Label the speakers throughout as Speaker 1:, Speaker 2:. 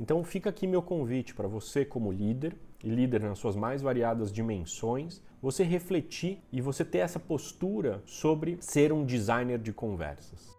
Speaker 1: Então fica aqui meu convite para você como líder e líder nas suas mais variadas dimensões, você refletir e você ter essa postura sobre ser um designer de conversas.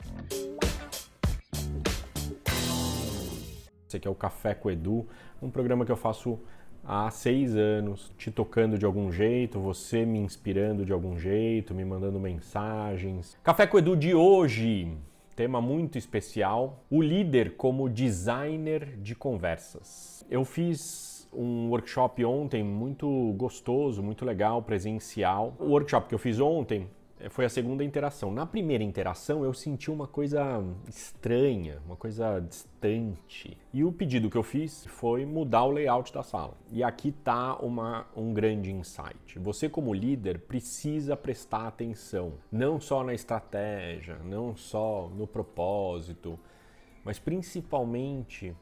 Speaker 1: Esse aqui é o Café com Edu, um programa que eu faço há seis anos, te tocando de algum jeito, você me inspirando de algum jeito, me mandando mensagens. Café com Edu de hoje, tema muito especial: o líder como designer de conversas. Eu fiz um workshop ontem muito gostoso, muito legal, presencial. O workshop que eu fiz ontem foi a segunda interação. Na primeira interação eu senti uma coisa estranha, uma coisa distante. E o pedido que eu fiz foi mudar o layout da sala. E aqui está um grande insight. Você como líder precisa prestar atenção, não só na estratégia, não só no propósito, mas principalmente,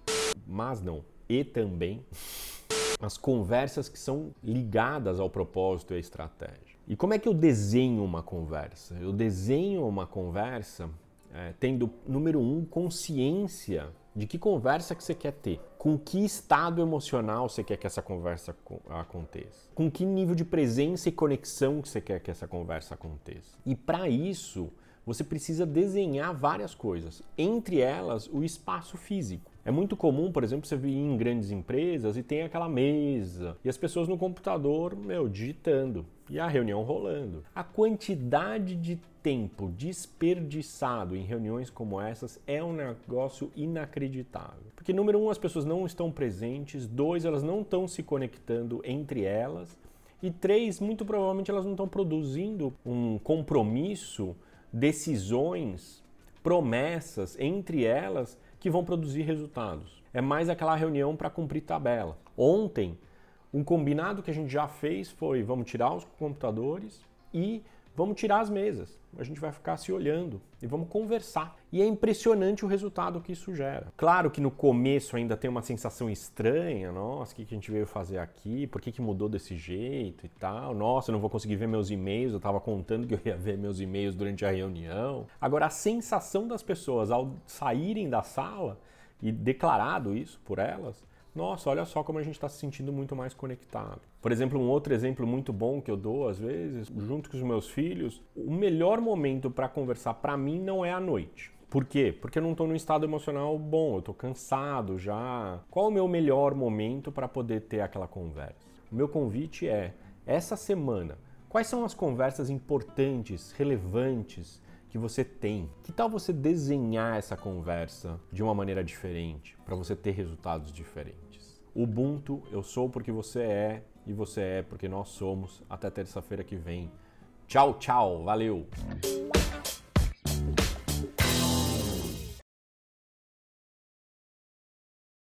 Speaker 1: mas não, e também as conversas que são ligadas ao propósito e à estratégia. E como é que eu desenho uma conversa? Eu desenho uma conversa é, tendo, número um, consciência de que conversa que você quer ter, com que estado emocional você quer que essa conversa aconteça, com que nível de presença e conexão que você quer que essa conversa aconteça. E para isso, você precisa desenhar várias coisas, entre elas o espaço físico. É muito comum, por exemplo, você vir em grandes empresas e tem aquela mesa e as pessoas no computador, meu, digitando e a reunião rolando. A quantidade de tempo desperdiçado em reuniões como essas é um negócio inacreditável. Porque, número um, as pessoas não estão presentes, dois, elas não estão se conectando entre elas. E três, muito provavelmente elas não estão produzindo um compromisso decisões, promessas entre elas que vão produzir resultados. É mais aquela reunião para cumprir tabela. Ontem, um combinado que a gente já fez foi: vamos tirar os computadores e Vamos tirar as mesas, a gente vai ficar se olhando e vamos conversar. E é impressionante o resultado que isso gera. Claro que no começo ainda tem uma sensação estranha, nossa, o que a gente veio fazer aqui, por que, que mudou desse jeito e tal, nossa, eu não vou conseguir ver meus e-mails, eu estava contando que eu ia ver meus e-mails durante a reunião. Agora, a sensação das pessoas ao saírem da sala, e declarado isso por elas, nossa, olha só como a gente está se sentindo muito mais conectado. Por exemplo, um outro exemplo muito bom que eu dou às vezes, junto com os meus filhos, o melhor momento para conversar para mim não é à noite. Por quê? Porque eu não estou num estado emocional bom, eu estou cansado já. Qual o meu melhor momento para poder ter aquela conversa? O meu convite é, essa semana, quais são as conversas importantes, relevantes, que você tem. Que tal você desenhar essa conversa de uma maneira diferente para você ter resultados diferentes? Ubuntu, eu sou porque você é e você é porque nós somos. Até terça-feira que vem. Tchau, tchau, valeu!